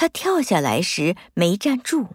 他跳下来时没站住。